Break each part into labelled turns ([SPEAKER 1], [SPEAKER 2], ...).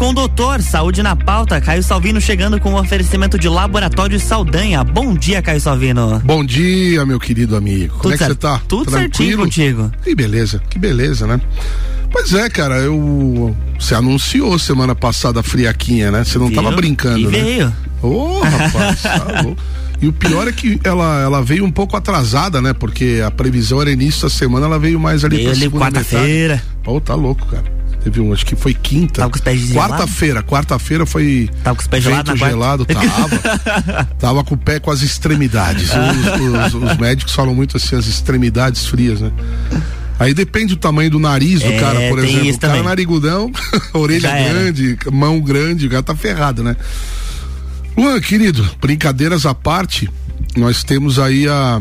[SPEAKER 1] com o doutor. Saúde na pauta. Caio Salvino chegando com o oferecimento de Laboratório Saldanha. Bom dia, Caio Salvino.
[SPEAKER 2] Bom dia, meu querido amigo. Tudo Como é que você tá?
[SPEAKER 1] Tudo Tranquilo? certinho contigo.
[SPEAKER 2] Que beleza, que beleza, né? Pois é, cara, eu. Você anunciou semana passada a friaquinha, né? Você não Viu? tava brincando, e
[SPEAKER 1] né? Veio.
[SPEAKER 2] Ô, oh, rapaz, tá E o pior é que ela, ela veio um pouco atrasada, né? Porque a previsão era início da semana, ela veio mais ali
[SPEAKER 1] veio
[SPEAKER 2] pra
[SPEAKER 1] ali quarta-feira.
[SPEAKER 2] Pô, tá louco, cara. Teve um, acho que foi quinta.
[SPEAKER 1] Tava com os pés
[SPEAKER 2] Quarta-feira, quarta-feira foi.
[SPEAKER 1] Tava com os pés gelados
[SPEAKER 2] gelado, tava. tava com o pé com as extremidades. Os, os, os, médicos falam muito assim, as extremidades frias, né? Aí depende do tamanho do nariz do é, cara, por exemplo. O cara também. narigudão, orelha grande, mão grande, o cara tá ferrado, né? Luan, querido, brincadeiras à parte, nós temos aí a,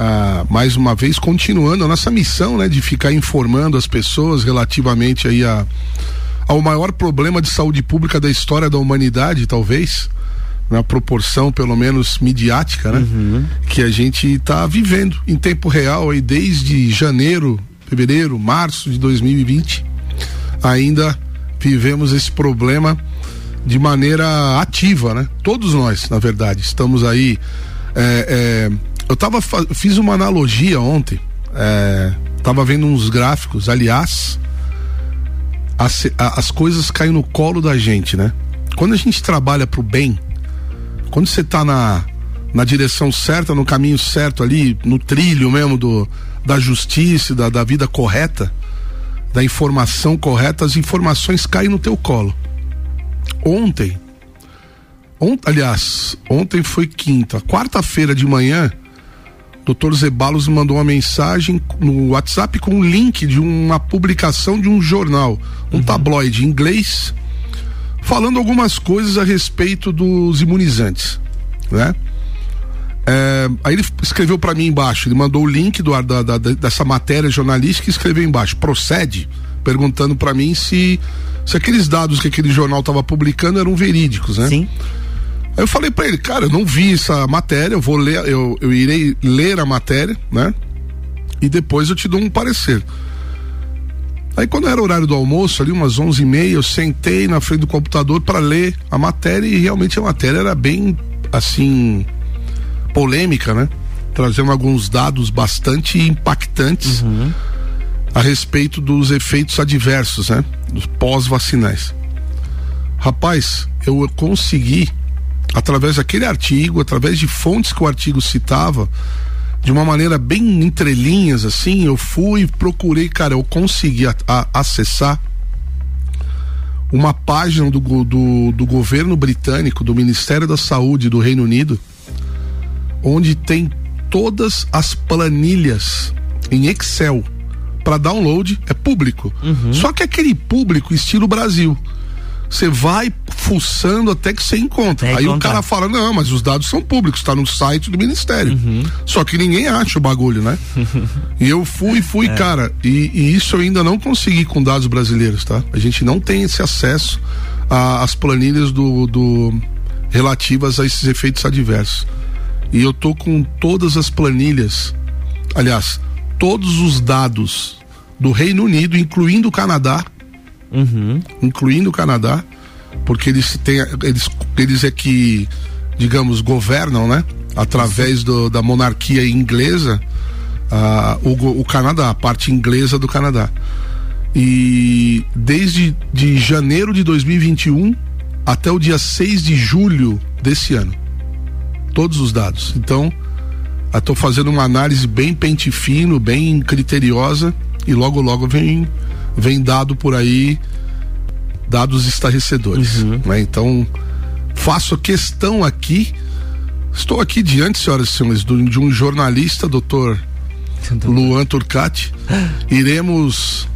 [SPEAKER 2] a, mais uma vez continuando a nossa missão, né, de ficar informando as pessoas relativamente aí a, ao maior problema de saúde pública da história da humanidade, talvez, na proporção pelo menos midiática, né, uhum. que a gente está vivendo em tempo real aí desde janeiro, fevereiro, março de 2020, ainda vivemos esse problema de maneira ativa, né? Todos nós, na verdade, estamos aí. É, é, eu tava, fiz uma analogia ontem, é, tava vendo uns gráficos, aliás, as, as coisas caem no colo da gente, né? Quando a gente trabalha pro bem, quando você tá na, na direção certa, no caminho certo ali, no trilho mesmo do, da justiça, da, da vida correta, da informação correta, as informações caem no teu colo. Ontem, ont, aliás, ontem foi quinta, quarta-feira de manhã, Dr. Zebalos mandou uma mensagem no WhatsApp com um link de uma publicação de um jornal, um uhum. tabloide inglês, falando algumas coisas a respeito dos imunizantes, né? É, aí ele escreveu para mim embaixo, ele mandou o link do, da, da, dessa matéria jornalística e escreveu embaixo, procede, perguntando para mim se se aqueles dados que aquele jornal estava publicando eram verídicos, né?
[SPEAKER 1] Sim.
[SPEAKER 2] Aí eu falei para ele, cara, eu não vi essa matéria, eu vou ler, eu, eu irei ler a matéria, né? E depois eu te dou um parecer. Aí quando era horário do almoço, ali umas onze e meia, eu sentei na frente do computador para ler a matéria e realmente a matéria era bem, assim, polêmica, né? Trazendo alguns dados bastante impactantes. Uhum a respeito dos efeitos adversos, né? Dos pós-vacinais. Rapaz, eu consegui, através daquele artigo, através de fontes que o artigo citava, de uma maneira bem entrelinhas, assim, eu fui, procurei, cara, eu consegui a, a, acessar uma página do, do, do governo britânico, do Ministério da Saúde do Reino Unido, onde tem todas as planilhas em Excel para download é público. Uhum. Só que aquele público estilo Brasil. Você vai fuçando até que você encontra. É Aí encontrar. o cara fala: não, mas os dados são públicos, está no site do Ministério. Uhum. Só que ninguém acha o bagulho, né? e eu fui, fui, é. cara. E, e, isso eu ainda não consegui com dados brasileiros, tá? A gente não tem esse acesso às planilhas do, do relativas a esses efeitos adversos. E eu tô com todas as planilhas. Aliás, todos os dados do Reino Unido, incluindo o Canadá, uhum. incluindo o Canadá, porque eles têm, eles, eles é que, digamos, governam, né? Através do, da monarquia inglesa, uh, o, o Canadá, a parte inglesa do Canadá. E desde de janeiro de 2021 até o dia 6 de julho desse ano. Todos os dados. Então, Estou fazendo uma análise bem pente fino, bem criteriosa e logo logo vem vem dado por aí dados estarrecedores. Uhum. Né? Então faço questão aqui, estou aqui diante, senhoras e senhores, de um jornalista, doutor Luan Turcati. Iremos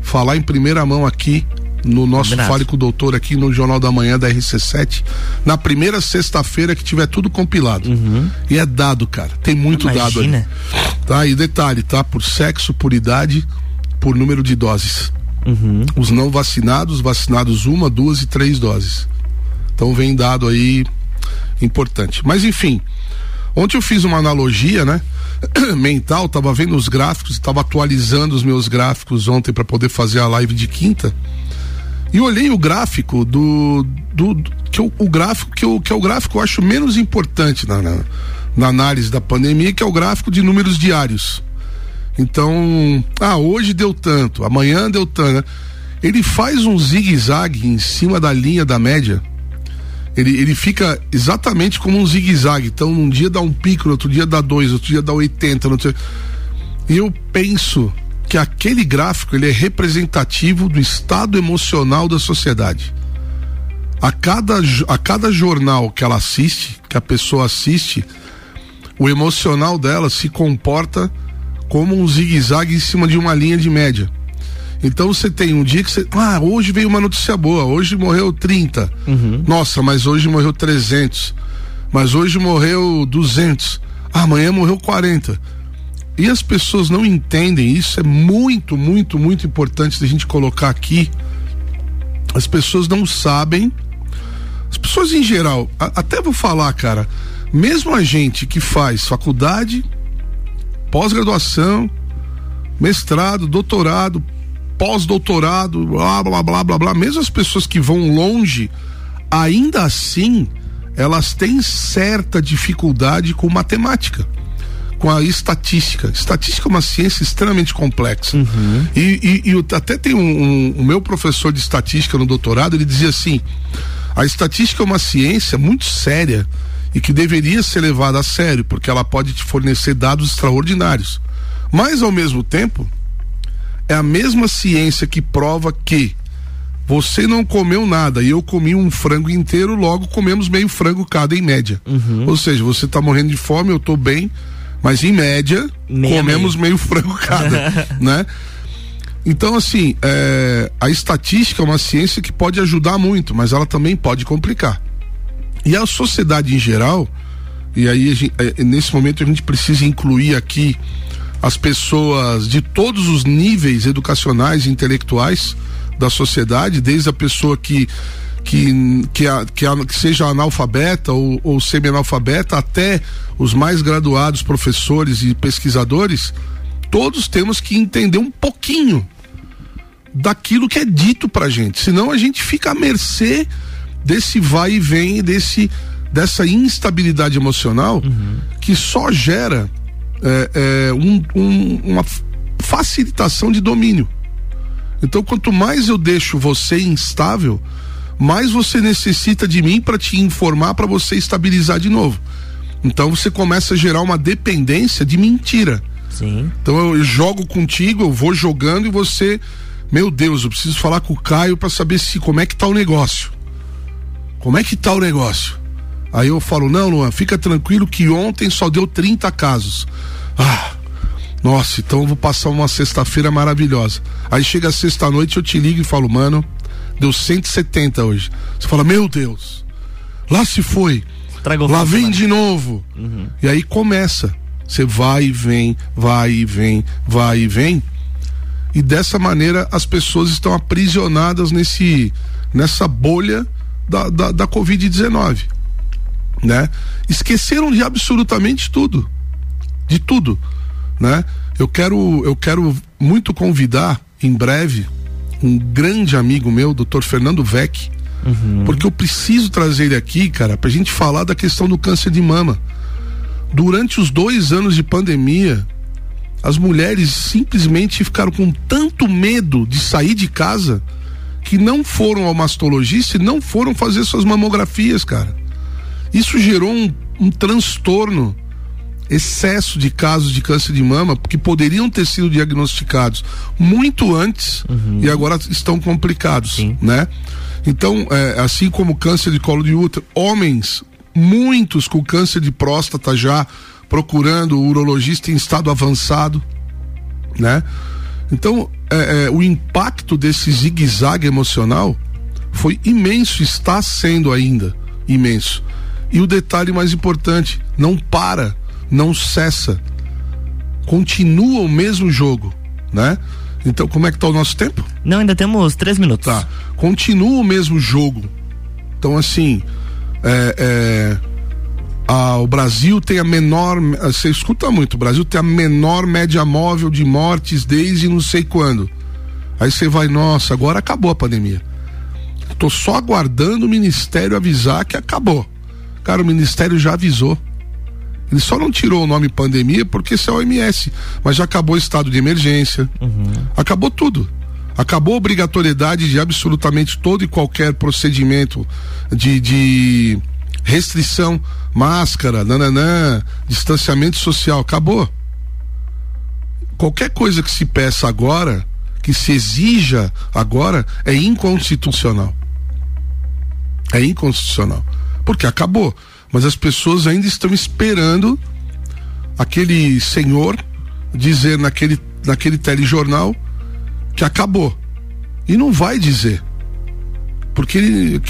[SPEAKER 2] falar em primeira mão aqui no nosso Combinado. Fale com o Doutor aqui no Jornal da Manhã da RC7, na primeira sexta-feira que tiver tudo compilado. Uhum. E é dado, cara. Tem muito Imagina. dado ali. Tá? E detalhe, tá? Por sexo, por idade, por número de doses. Uhum. Os não vacinados, vacinados uma, duas e três doses. Então vem dado aí importante. Mas enfim, ontem eu fiz uma analogia, né? mental, tava vendo os gráficos, estava atualizando os meus gráficos ontem para poder fazer a live de quinta. E olhei o gráfico do. do, do que eu, o gráfico que, eu, que é o gráfico que eu acho menos importante na, na, na análise da pandemia, que é o gráfico de números diários. Então, ah, hoje deu tanto, amanhã deu tanto. Ele faz um zigue-zague em cima da linha da média. Ele, ele fica exatamente como um zigue-zague. Então, um dia dá um pico, no outro dia dá dois, outro dia dá 80. Outro... E eu penso que aquele gráfico ele é representativo do estado emocional da sociedade. A cada, a cada jornal que ela assiste, que a pessoa assiste, o emocional dela se comporta como um zigue-zague em cima de uma linha de média. Então você tem um dia que você. Ah, hoje veio uma notícia boa, hoje morreu 30. Uhum. Nossa, mas hoje morreu 300. Mas hoje morreu 200. Ah, amanhã morreu 40. E as pessoas não entendem isso, é muito, muito, muito importante da gente colocar aqui. As pessoas não sabem. As pessoas em geral, a, até vou falar, cara, mesmo a gente que faz faculdade, pós-graduação, mestrado, doutorado, pós-doutorado, blá, blá, blá, blá, blá, mesmo as pessoas que vão longe, ainda assim, elas têm certa dificuldade com matemática com a estatística. Estatística é uma ciência extremamente complexa. Uhum. E, e, e, até tem um, um, o meu professor de estatística no doutorado, ele dizia assim: a estatística é uma ciência muito séria e que deveria ser levada a sério, porque ela pode te fornecer dados extraordinários. Mas, ao mesmo tempo, é a mesma ciência que prova que você não comeu nada e eu comi um frango inteiro, logo comemos meio frango cada em média. Uhum. Ou seja, você está morrendo de fome, eu estou bem, mas em média Meia comemos meio, meio frango cada, né? Então, assim, é, a estatística é uma ciência que pode ajudar muito, mas ela também pode complicar. E a sociedade em geral, e aí gente, é, nesse momento a gente precisa incluir aqui as pessoas de todos os níveis educacionais e intelectuais da sociedade, desde a pessoa que que, que, a, que, a, que seja analfabeta ou, ou semi-analfabeta, até os mais graduados professores e pesquisadores, todos temos que entender um pouquinho daquilo que é dito pra gente. Senão a gente fica à mercê desse vai e vem, desse, dessa instabilidade emocional uhum. que só gera é, é, um, um, uma facilitação de domínio. Então, quanto mais eu deixo você instável, mais você necessita de mim para te informar para você estabilizar de novo. Então você começa a gerar uma dependência de mentira. Sim. Então eu, eu jogo contigo, eu vou jogando e você, meu Deus, eu preciso falar com o Caio para saber se como é que tá o negócio. Como é que tá o negócio? Aí eu falo: "Não, Luan, fica tranquilo que ontem só deu 30 casos". Ah, nossa, então eu vou passar uma sexta-feira maravilhosa. Aí chega sexta-noite, eu te ligo e falo: "Mano, deu 170 hoje. Você fala, meu Deus, lá se foi. Tragou lá vem de novo. Uhum. E aí começa. Você vai e vem, vai e vem, vai e vem. E dessa maneira as pessoas estão aprisionadas nesse, nessa bolha da, da, da Covid-19. Né? Esqueceram de absolutamente tudo. De tudo. Né? Eu quero, eu quero muito convidar em breve um grande amigo meu, doutor Fernando Vec, uhum. porque eu preciso trazer ele aqui, cara, pra gente falar da questão do câncer de mama. Durante os dois anos de pandemia, as mulheres simplesmente ficaram com tanto medo de sair de casa que não foram ao mastologista e não foram fazer suas mamografias, cara. Isso gerou um, um transtorno excesso de casos de câncer de mama que poderiam ter sido diagnosticados muito antes uhum. e agora estão complicados, Sim. né? Então, é, assim como câncer de colo de útero, homens, muitos com câncer de próstata já procurando o urologista em estado avançado, né? Então, é, é, o impacto desse zigue-zague emocional foi imenso, está sendo ainda imenso. E o detalhe mais importante, não para não cessa. Continua o mesmo jogo, né? Então, como é que tá o nosso tempo?
[SPEAKER 1] Não, ainda temos três minutos.
[SPEAKER 2] Tá. Continua o mesmo jogo. Então, assim, é, é, a, o Brasil tem a menor. Você escuta muito, o Brasil tem a menor média móvel de mortes desde não sei quando. Aí você vai, nossa, agora acabou a pandemia. Tô só aguardando o ministério avisar que acabou. Cara, o ministério já avisou. Ele só não tirou o nome pandemia porque isso é OMS, mas já acabou o estado de emergência. Uhum. Acabou tudo. Acabou a obrigatoriedade de absolutamente todo e qualquer procedimento de, de restrição, máscara, nananã, distanciamento social. Acabou. Qualquer coisa que se peça agora, que se exija agora, é inconstitucional. É inconstitucional. Porque acabou. Mas as pessoas ainda estão esperando aquele senhor dizer naquele, naquele telejornal que acabou. E não vai dizer. Porque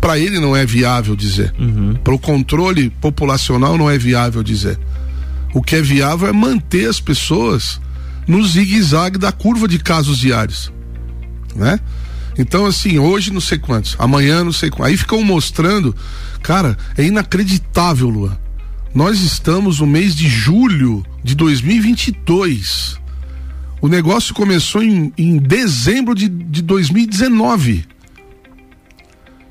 [SPEAKER 2] para ele não é viável dizer. Uhum. Para o controle populacional não é viável dizer. O que é viável é manter as pessoas no zigue-zague da curva de casos diários. Né? Então, assim, hoje não sei quantos, amanhã não sei quantos. Aí ficam mostrando, cara, é inacreditável, Lua. Nós estamos no mês de julho de 2022. O negócio começou em, em dezembro de, de 2019.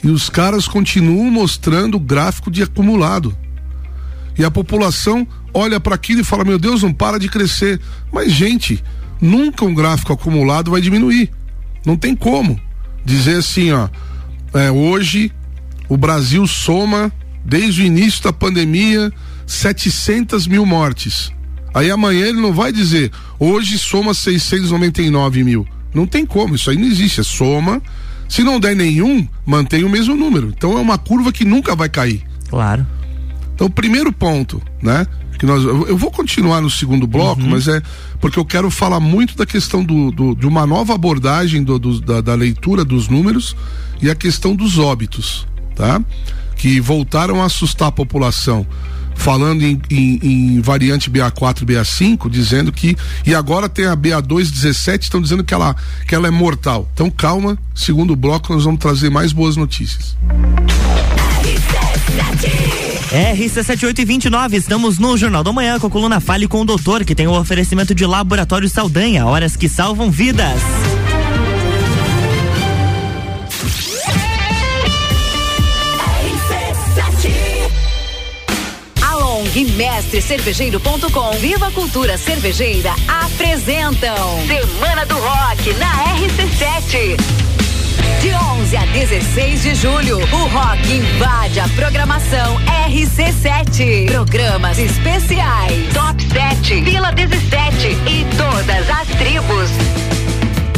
[SPEAKER 2] E os caras continuam mostrando o gráfico de acumulado. E a população olha para aquilo e fala: Meu Deus, não para de crescer. Mas, gente, nunca um gráfico acumulado vai diminuir. Não tem como dizer assim, ó, é, hoje o Brasil soma, desde o início da pandemia, 700 mil mortes. Aí amanhã ele não vai dizer, hoje soma 699 mil. Não tem como, isso aí não existe, é soma. Se não der nenhum, mantém o mesmo número. Então é uma curva que nunca vai cair.
[SPEAKER 1] Claro.
[SPEAKER 2] Então, o primeiro ponto, né? Que nós, eu vou continuar no segundo bloco, uhum. mas é porque eu quero falar muito da questão do, do de uma nova abordagem do, do da, da, leitura dos números e a questão dos óbitos, tá? Que voltaram a assustar a população falando em, em, em, variante BA4 e BA5, dizendo que. E agora tem a BA217, estão dizendo que ela, que ela é mortal. Então calma, segundo bloco, nós vamos trazer mais boas notícias.
[SPEAKER 1] RC7829, estamos no Jornal da Manhã com a coluna Fale com o Doutor, que tem o oferecimento de Laboratório Saldanha, horas que salvam vidas.
[SPEAKER 3] E Mestre Cervejeiro.com Viva Cultura Cervejeira apresentam Semana do Rock na RC7. De 11 a 16 de julho, o rock invade a programação RC7. Programas especiais, Top 7, Vila 17 e todas as tribos.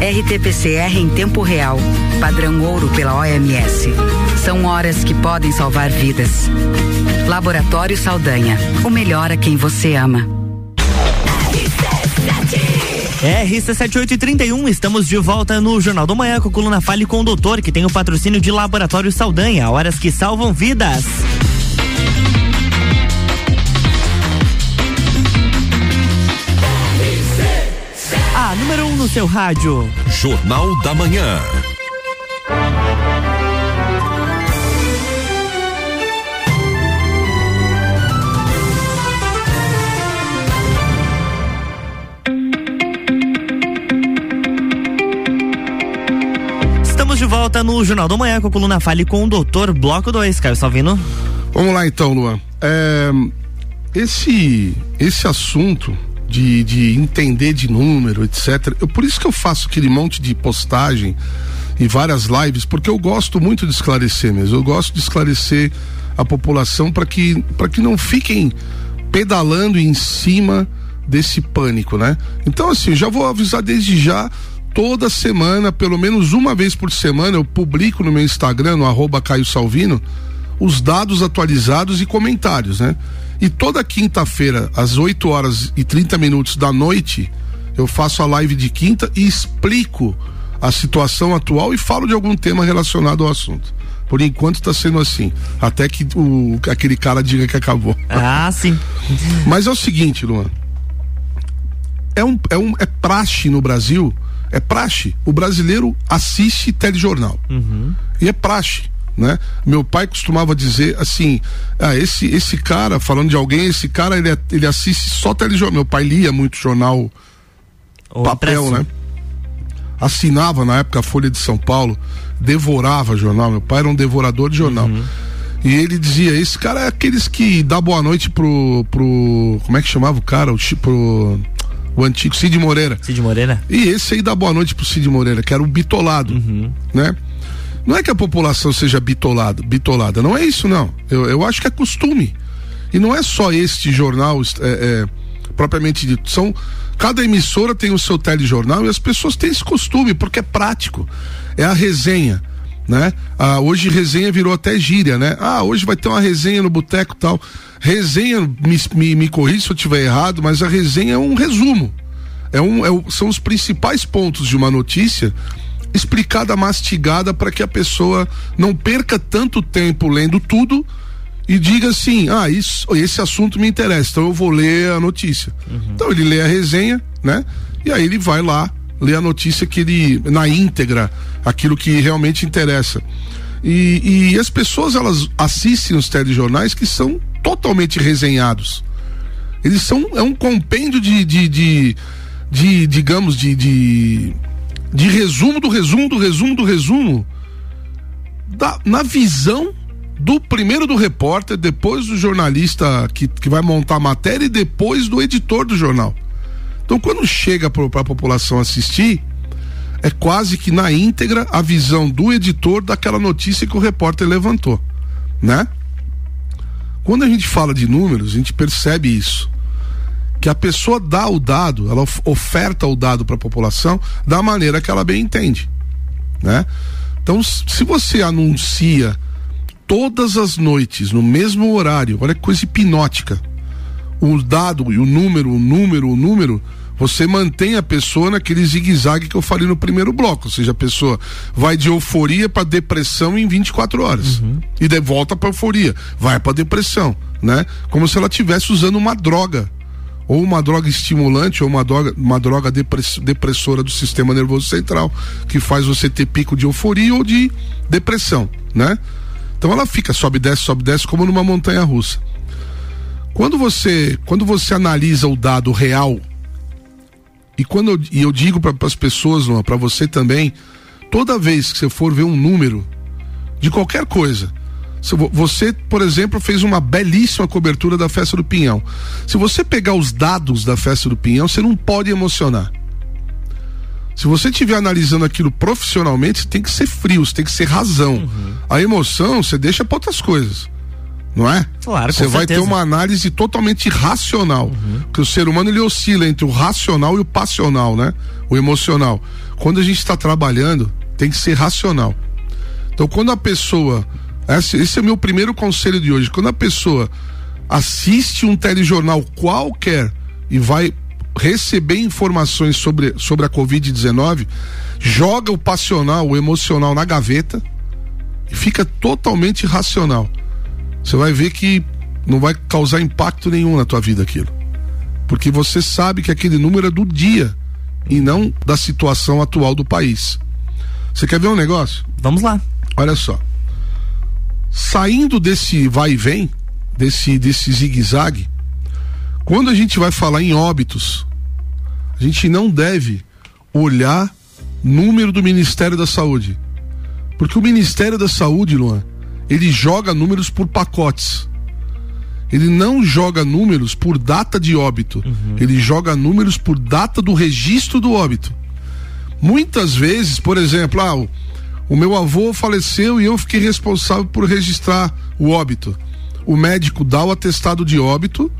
[SPEAKER 4] RT-PCR em tempo real, padrão ouro pela OMS. São horas que podem salvar vidas. Laboratório Saldanha, o melhor a quem você ama.
[SPEAKER 1] RC7831, estamos de volta no Jornal do Manhã com a coluna Fale com o Doutor, que tem o patrocínio de Laboratório Saldanha, horas que salvam vidas. Número 1 um no seu rádio.
[SPEAKER 5] Jornal da Manhã.
[SPEAKER 1] de volta no Jornal do Manhã com a coluna Fale com o Doutor Bloco 2, Caio Salvino.
[SPEAKER 2] Vamos lá então, Luan. É, esse, esse assunto de, de entender de número, etc. Eu, por isso que eu faço aquele monte de postagem e várias lives, porque eu gosto muito de esclarecer mesmo. Eu gosto de esclarecer a população para que, que não fiquem pedalando em cima desse pânico, né? Então, assim, já vou avisar desde já. Toda semana, pelo menos uma vez por semana, eu publico no meu Instagram, no arroba Caio Salvino, os dados atualizados e comentários, né? E toda quinta-feira, às 8 horas e 30 minutos da noite, eu faço a live de quinta e explico a situação atual e falo de algum tema relacionado ao assunto. Por enquanto está sendo assim. Até que o, aquele cara diga que acabou.
[SPEAKER 1] Ah, sim.
[SPEAKER 2] Mas é o seguinte, Luan. É, um, é, um, é praxe no Brasil. É praxe. O brasileiro assiste telejornal.
[SPEAKER 1] Uhum.
[SPEAKER 2] E é praxe. Né? Meu pai costumava dizer assim: ah, esse, esse cara, falando de alguém, esse cara ele, ele assiste só telejornal. Meu pai lia muito jornal
[SPEAKER 1] O
[SPEAKER 2] papel, né? Assinava na época a Folha de São Paulo, devorava jornal. Meu pai era um devorador de jornal. E ele dizia: esse cara é aqueles que dá boa noite pro. pro como é que chamava o cara? O, pro, o antigo Cid Moreira.
[SPEAKER 1] Cid Moreira?
[SPEAKER 2] E esse aí dá boa noite pro Cid Moreira, que era o bitolado, né? Não é que a população seja bitolada, bitolada, não é isso não. Eu, eu acho que é costume. E não é só este jornal é, é, propriamente dito. São cada emissora tem o seu telejornal e as pessoas têm esse costume porque é prático. É a resenha, né? Ah, hoje resenha virou até gíria, né? Ah, hoje vai ter uma resenha no boteco tal. Resenha, me, me, me corrija se eu estiver errado, mas a resenha é um resumo. É um, é são os principais pontos de uma notícia explicada, mastigada, para que a pessoa não perca tanto tempo lendo tudo e diga assim: ah, isso, esse assunto me interessa, então eu vou ler a notícia. Então ele lê a resenha, né? E aí ele vai lá ler a notícia que ele, na íntegra, aquilo que realmente interessa. E, e as pessoas elas assistem os telejornais que são totalmente resenhados. Eles são é um compêndio de, de, de, de, digamos de, de de resumo do resumo do resumo do resumo da, na visão do primeiro do repórter, depois do jornalista que, que vai montar a matéria e depois do editor do jornal. Então, quando chega para a população assistir, é quase que na íntegra a visão do editor daquela notícia que o repórter levantou, né? Quando a gente fala de números, a gente percebe isso. Que a pessoa dá o dado, ela of- oferta o dado para a população da maneira que ela bem entende, né? Então, se você anuncia todas as noites no mesmo horário, olha que coisa hipnótica. O dado e o número, o número, o número, você mantém a pessoa naquele zigue-zague que eu falei no primeiro bloco. Ou seja, a pessoa vai de euforia para depressão em 24 horas. E de volta para euforia, vai para depressão, né? Como se ela estivesse usando uma droga. Ou uma droga estimulante, ou uma droga, uma droga depress- depressora do sistema nervoso central, que faz você ter pico de euforia ou de depressão, né? Então ela fica, sobe, desce, sobe, desce, como numa montanha russa. Quando você, quando você analisa o dado real, e quando eu, e eu digo para as pessoas, para você também, toda vez que você for ver um número de qualquer coisa, você, por exemplo, fez uma belíssima cobertura da festa do Pinhão. Se você pegar os dados da festa do Pinhão, você não pode emocionar. Se você estiver analisando aquilo profissionalmente, você tem que ser frio, você tem que ser razão. A emoção você deixa para outras coisas. Não é?
[SPEAKER 1] Claro,
[SPEAKER 2] Você vai ter
[SPEAKER 1] certeza.
[SPEAKER 2] uma análise totalmente racional. Porque o ser humano ele oscila entre o racional e o passional, né? O emocional. Quando a gente está trabalhando, tem que ser racional. Então, quando a pessoa. Esse, esse é o meu primeiro conselho de hoje. Quando a pessoa assiste um telejornal qualquer e vai receber informações sobre, sobre a Covid-19, joga o passional, o emocional na gaveta e fica totalmente racional. Você vai ver que não vai causar impacto nenhum na tua vida aquilo. Porque você sabe que aquele número é do dia e não da situação atual do país. Você quer ver um negócio?
[SPEAKER 1] Vamos lá.
[SPEAKER 2] Olha só. Saindo desse vai e vem, desse, desse zigue-zague, quando a gente vai falar em óbitos, a gente não deve olhar número do Ministério da Saúde. Porque o Ministério da Saúde, Luan, ele joga números por pacotes. Ele não joga números por data de óbito. Ele joga números por data do registro do óbito. Muitas vezes, por exemplo, ah, o, meu avô faleceu e eu fiquei responsável por registrar o óbito. O médico dá o atestado de óbito,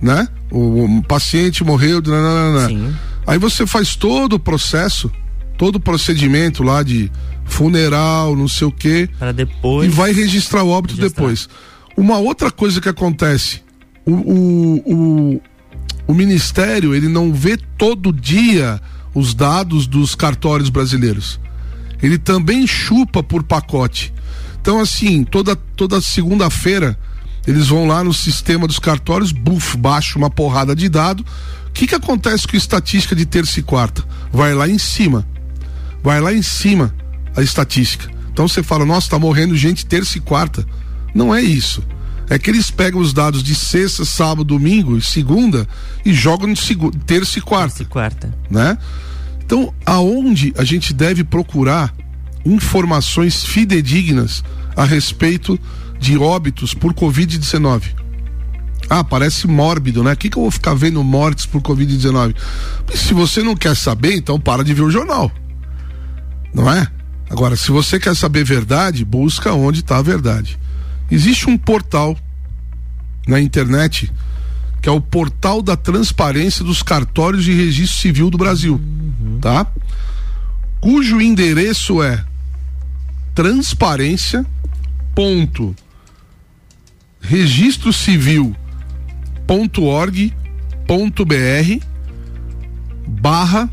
[SPEAKER 2] né? O, o paciente morreu, nananana. Sim. Aí você faz todo o processo, todo o procedimento lá de funeral, não sei o quê.
[SPEAKER 1] Para depois.
[SPEAKER 2] E vai registrar o óbito registrar. depois. Uma outra coisa que acontece, o, o, o, o Ministério, ele não vê todo dia os dados dos cartórios brasileiros. Ele também chupa por pacote. Então, assim, toda, toda segunda-feira, eles vão lá no sistema dos cartórios, buf, baixa uma porrada de dado. O que, que acontece com a estatística de terça e quarta? Vai lá em cima. Vai lá em cima a estatística. Então você fala, nossa, tá morrendo gente terça e quarta. Não é isso. É que eles pegam os dados de sexta, sábado, domingo e segunda e jogam segunda, terça e quarta.
[SPEAKER 1] Terça e quarta.
[SPEAKER 2] Né? Então, aonde a gente deve procurar informações fidedignas a respeito de óbitos por Covid-19? Ah, parece mórbido, né? O que, que eu vou ficar vendo mortes por Covid-19? Se você não quer saber, então para de ver o jornal. Não é? Agora, se você quer saber verdade, busca onde está a verdade. Existe um portal na internet que é o portal da transparência dos cartórios de registro civil do Brasil, uhum. tá? Cujo endereço é transparência ponto registro civil ponto org ponto br barra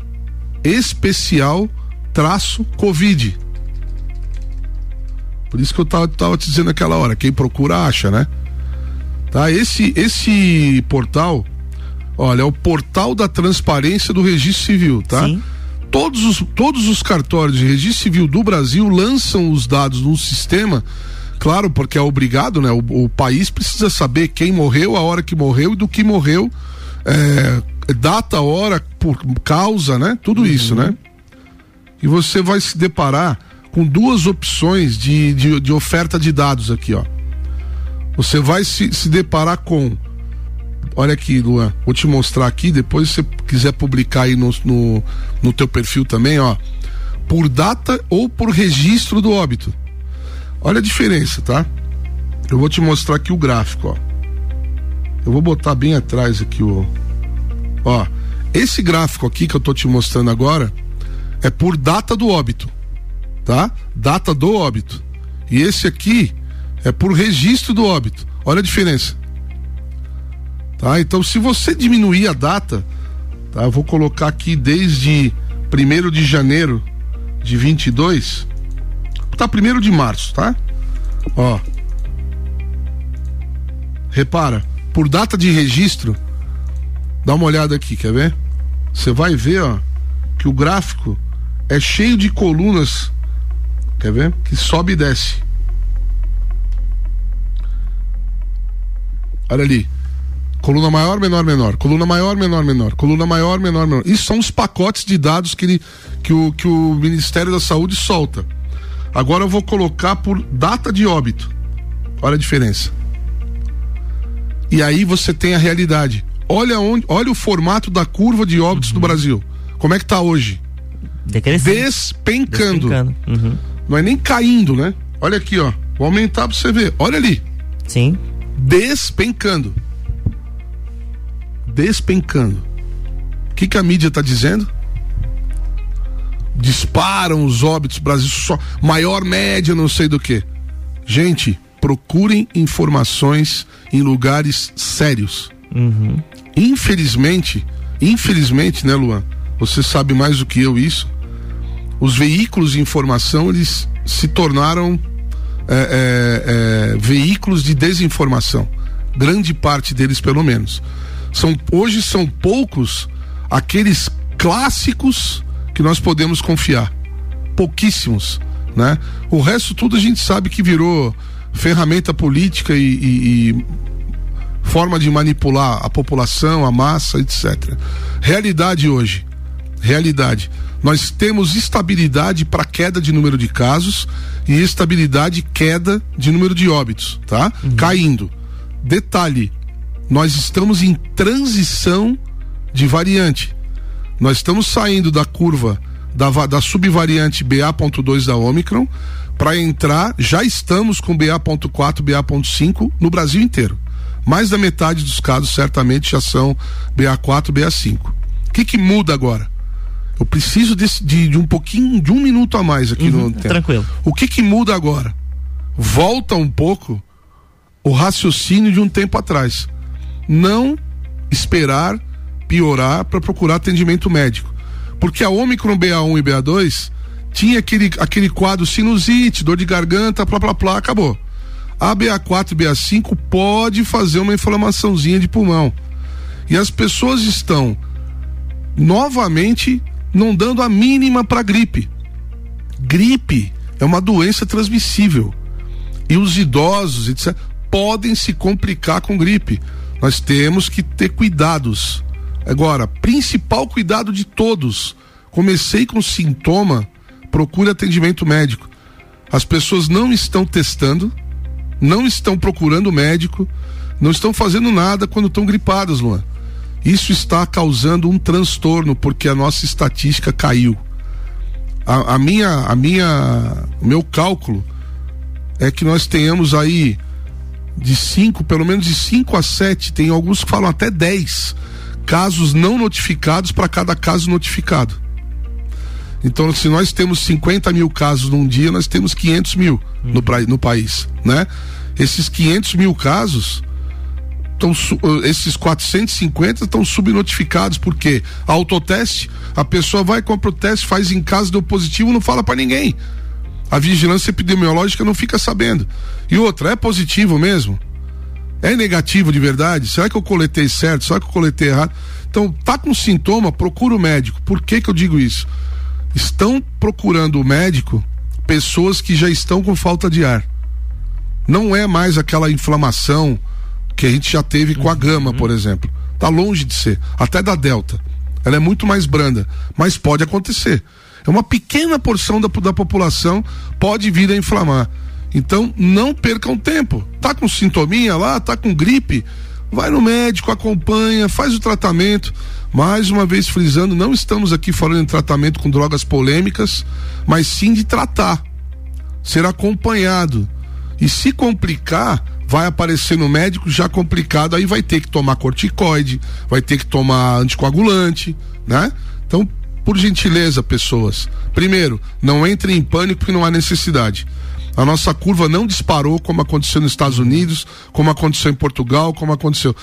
[SPEAKER 2] especial traço covid por isso que eu tava, tava te dizendo aquela hora, quem procura acha, né? Tá? Esse, esse portal, olha, é o portal da transparência do registro civil, tá? Sim. Todos os, todos os cartórios de registro civil do Brasil lançam os dados num sistema claro, porque é obrigado, né? O, o, país precisa saber quem morreu, a hora que morreu e do que morreu, é, data, hora, por causa, né? Tudo uhum. isso, né? E você vai se deparar com duas opções de, de, de oferta de dados aqui, ó. Você vai se, se deparar com. Olha aqui, Luan, vou te mostrar aqui, depois se você quiser publicar aí no, no, no teu perfil também, ó. Por data ou por registro do óbito. Olha a diferença, tá? Eu vou te mostrar aqui o gráfico, ó. Eu vou botar bem atrás aqui o. Ó, esse gráfico aqui que eu tô te mostrando agora é por data do óbito tá? Data do óbito. E esse aqui é por registro do óbito. Olha a diferença. Tá? Então, se você diminuir a data, tá? Eu vou colocar aqui desde 1 de janeiro de 22, tá 1 de março, tá? Ó. Repara, por data de registro, dá uma olhada aqui, quer ver? Você vai ver, ó, que o gráfico é cheio de colunas Quer ver? Que sobe e desce. Olha ali. Coluna maior, menor, menor. Coluna maior, menor, menor. Coluna maior, menor, menor. Isso são os pacotes de dados que, ele, que, o, que o Ministério da Saúde solta. Agora eu vou colocar por data de óbito. Olha a diferença. E aí você tem a realidade. Olha onde, olha o formato da curva de óbitos uhum. do Brasil. Como é que tá hoje? Despencando. Despencando. Uhum. Não é nem caindo, né? Olha aqui, ó. Vou aumentar pra você ver. Olha ali.
[SPEAKER 1] Sim.
[SPEAKER 2] Despencando. Despencando. O que, que a mídia tá dizendo? Disparam os óbitos Brasil só maior média, não sei do que. Gente, procurem informações em lugares sérios. Uhum. Infelizmente, infelizmente, né, Luan? Você sabe mais do que eu isso os veículos de informação eles se tornaram é, é, é, veículos de desinformação. Grande parte deles, pelo menos. São, hoje são poucos aqueles clássicos que nós podemos confiar. Pouquíssimos. Né? O resto tudo a gente sabe que virou ferramenta política e, e, e forma de manipular a população, a massa, etc. Realidade hoje. Realidade nós temos estabilidade para queda de número de casos e estabilidade queda de número de óbitos, tá? Uhum. Caindo. Detalhe, nós estamos em transição de variante. Nós estamos saindo da curva da, da subvariante BA.2 da Omicron para entrar, já estamos com BA.4, BA.5 no Brasil inteiro. Mais da metade dos casos certamente já são BA4, BA5. O que, que muda agora? Eu preciso de, de, de, um pouquinho, de um minuto a mais aqui uhum, no tempo.
[SPEAKER 1] Tranquilo.
[SPEAKER 2] O que, que muda agora? Volta um pouco o raciocínio de um tempo atrás. Não esperar piorar para procurar atendimento médico. Porque a Omicron BA1 e BA2 tinha aquele, aquele quadro sinusite, dor de garganta, plá, plá, plá, acabou. A BA4 e BA5 pode fazer uma inflamaçãozinha de pulmão. E as pessoas estão novamente não dando a mínima para gripe. Gripe é uma doença transmissível. E os idosos, etc., podem se complicar com gripe. Nós temos que ter cuidados. Agora, principal cuidado de todos. Comecei com sintoma, procure atendimento médico. As pessoas não estão testando, não estão procurando médico, não estão fazendo nada quando estão gripadas, Luan. Isso está causando um transtorno porque a nossa estatística caiu. A, a minha, a minha, o meu cálculo é que nós tenhamos aí de cinco, pelo menos de 5 a 7, tem alguns que falam até 10 casos não notificados para cada caso notificado. Então, se nós temos 50 mil casos num dia, nós temos 500 mil no, no país, né? Esses 500 mil casos estão uh, esses 450 estão subnotificados porque autoteste, a pessoa vai compra o teste, faz em casa deu positivo, não fala para ninguém. A vigilância epidemiológica não fica sabendo. E outra, é positivo mesmo? É negativo de verdade? Será que eu coletei certo? Será que eu coletei errado? Então, tá com sintoma, procura o médico. Por que que eu digo isso? Estão procurando o médico pessoas que já estão com falta de ar. Não é mais aquela inflamação, que a gente já teve com a gama, por exemplo. Tá longe de ser, até da delta. Ela é muito mais branda, mas pode acontecer. É uma pequena porção da, da população pode vir a inflamar. Então, não percam tempo. Tá com sintominha lá, tá com gripe, vai no médico, acompanha, faz o tratamento. Mais uma vez frisando, não estamos aqui falando em tratamento com drogas polêmicas, mas sim de tratar, ser acompanhado. E se complicar, vai aparecer no médico já complicado, aí vai ter que tomar corticoide, vai ter que tomar anticoagulante, né? Então, por gentileza, pessoas, primeiro, não entrem em pânico porque não há necessidade. A nossa curva não disparou como aconteceu nos Estados Unidos, como aconteceu em Portugal, como aconteceu.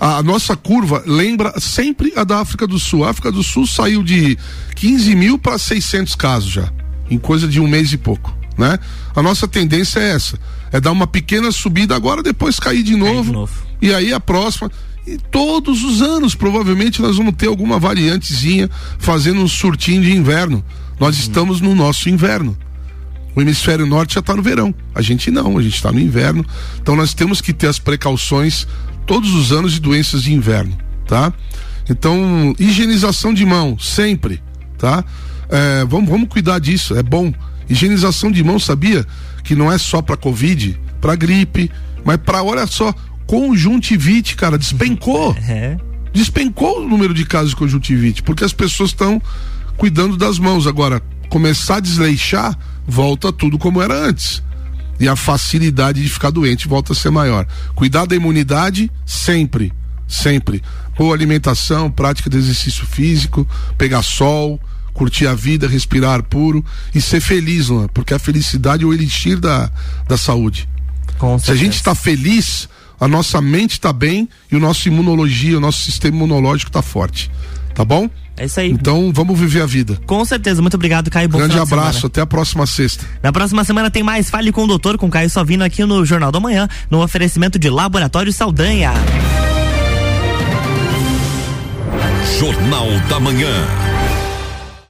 [SPEAKER 2] A, nossa curva lembra sempre a da África do Sul. A África do Sul saiu de 15 mil para 600 casos já, em coisa de um mês e pouco, né? A nossa tendência é essa é dar uma pequena subida agora, depois cair de novo. De novo. E aí a próxima. E todos os anos, provavelmente, nós vamos ter alguma variantezinha fazendo um surtinho de inverno. Nós hum. estamos no nosso inverno. O hemisfério norte já está no verão. A gente não, a gente está no inverno. Então nós temos que ter as precauções todos os anos de doenças de inverno, tá? Então, higienização de mão, sempre, tá? É, vamos, vamos cuidar disso, é bom. Higienização de mão, sabia? Que não é só para Covid, para gripe, mas para, olha só, conjuntivite, cara, despencou. É. Despencou o número de casos de conjuntivite, porque as pessoas estão cuidando das mãos. Agora, começar a desleixar, volta tudo como era antes. E a facilidade de ficar doente volta a ser maior. Cuidar da imunidade, sempre. Sempre. Boa alimentação, prática de exercício físico, pegar sol, curtir a vida, respirar puro e ser feliz, Luan, porque a felicidade é o elixir da, da saúde. Se a gente está feliz, a nossa mente está bem e o nosso imunologia, o nosso sistema imunológico está forte. Tá bom?
[SPEAKER 1] É isso aí.
[SPEAKER 2] Então vamos viver a vida.
[SPEAKER 1] Com certeza. Muito obrigado, Caio.
[SPEAKER 2] Bom Grande abraço. Até a próxima sexta.
[SPEAKER 1] Na próxima semana tem mais Fale com o Doutor, com Caio Salvino aqui no Jornal da Manhã, no oferecimento de Laboratório Saldanha.
[SPEAKER 5] Jornal da Manhã.